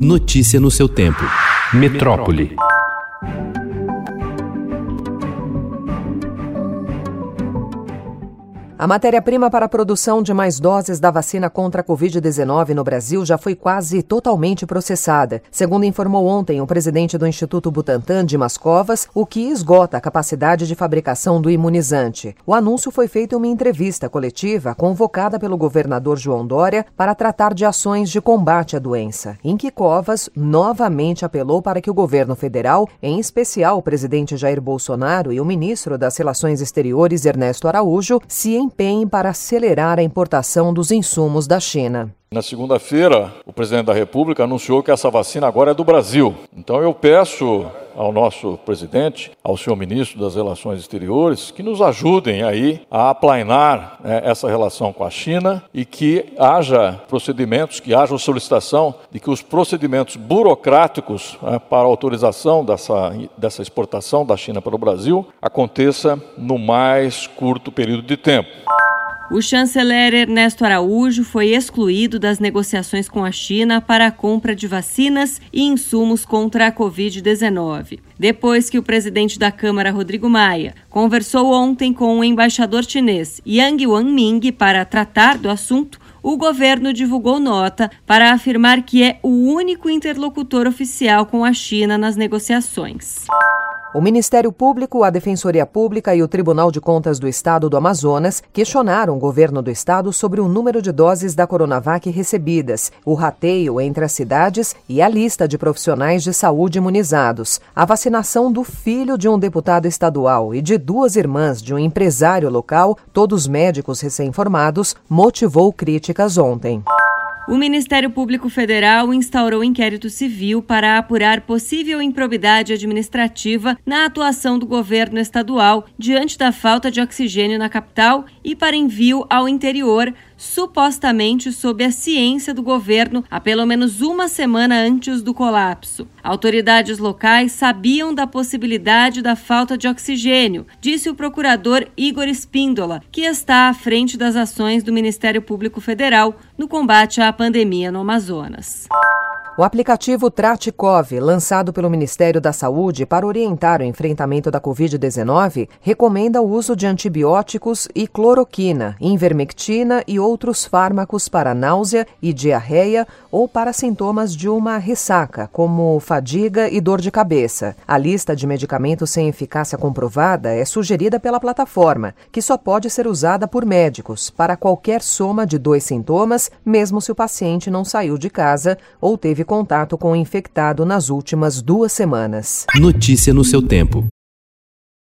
Notícia no seu tempo. Metrópole. A matéria-prima para a produção de mais doses da vacina contra a Covid-19 no Brasil já foi quase totalmente processada, segundo informou ontem o presidente do Instituto Butantan, Dimas Covas, o que esgota a capacidade de fabricação do imunizante. O anúncio foi feito em uma entrevista coletiva convocada pelo governador João Dória para tratar de ações de combate à doença, em que Covas novamente apelou para que o governo federal, em especial o presidente Jair Bolsonaro e o ministro das Relações Exteriores Ernesto Araújo, se empenhem para acelerar a importação dos insumos da China. Na segunda-feira, o presidente da República anunciou que essa vacina agora é do Brasil. Então eu peço ao nosso presidente, ao senhor ministro das Relações Exteriores, que nos ajudem aí a aplainar né, essa relação com a China e que haja procedimentos, que haja solicitação de que os procedimentos burocráticos né, para autorização dessa, dessa exportação da China para o Brasil aconteça no mais curto período de tempo. O chanceler Ernesto Araújo foi excluído das negociações com a China para a compra de vacinas e insumos contra a Covid-19. Depois que o presidente da Câmara, Rodrigo Maia, conversou ontem com o embaixador chinês Yang Wanming para tratar do assunto, o governo divulgou nota para afirmar que é o único interlocutor oficial com a China nas negociações. O Ministério Público, a Defensoria Pública e o Tribunal de Contas do Estado do Amazonas questionaram o governo do estado sobre o número de doses da Coronavac recebidas, o rateio entre as cidades e a lista de profissionais de saúde imunizados. A vacinação do filho de um deputado estadual e de duas irmãs de um empresário local, todos médicos recém-formados, motivou críticas ontem. O Ministério Público Federal instaurou inquérito civil para apurar possível improbidade administrativa na atuação do governo estadual diante da falta de oxigênio na capital e para envio ao interior, supostamente sob a ciência do governo há pelo menos uma semana antes do colapso. Autoridades locais sabiam da possibilidade da falta de oxigênio, disse o procurador Igor Espíndola, que está à frente das ações do Ministério Público Federal no combate à pandemia no Amazonas. O aplicativo Tratikov, lançado pelo Ministério da Saúde para orientar o enfrentamento da Covid-19, recomenda o uso de antibióticos e cloroquina, invermectina e outros fármacos para náusea e diarreia ou para sintomas de uma ressaca, como fadiga e dor de cabeça. A lista de medicamentos sem eficácia comprovada é sugerida pela plataforma, que só pode ser usada por médicos para qualquer soma de dois sintomas, mesmo se o paciente não saiu de casa ou teve contato com o infectado nas últimas duas semanas. Notícia no seu tempo.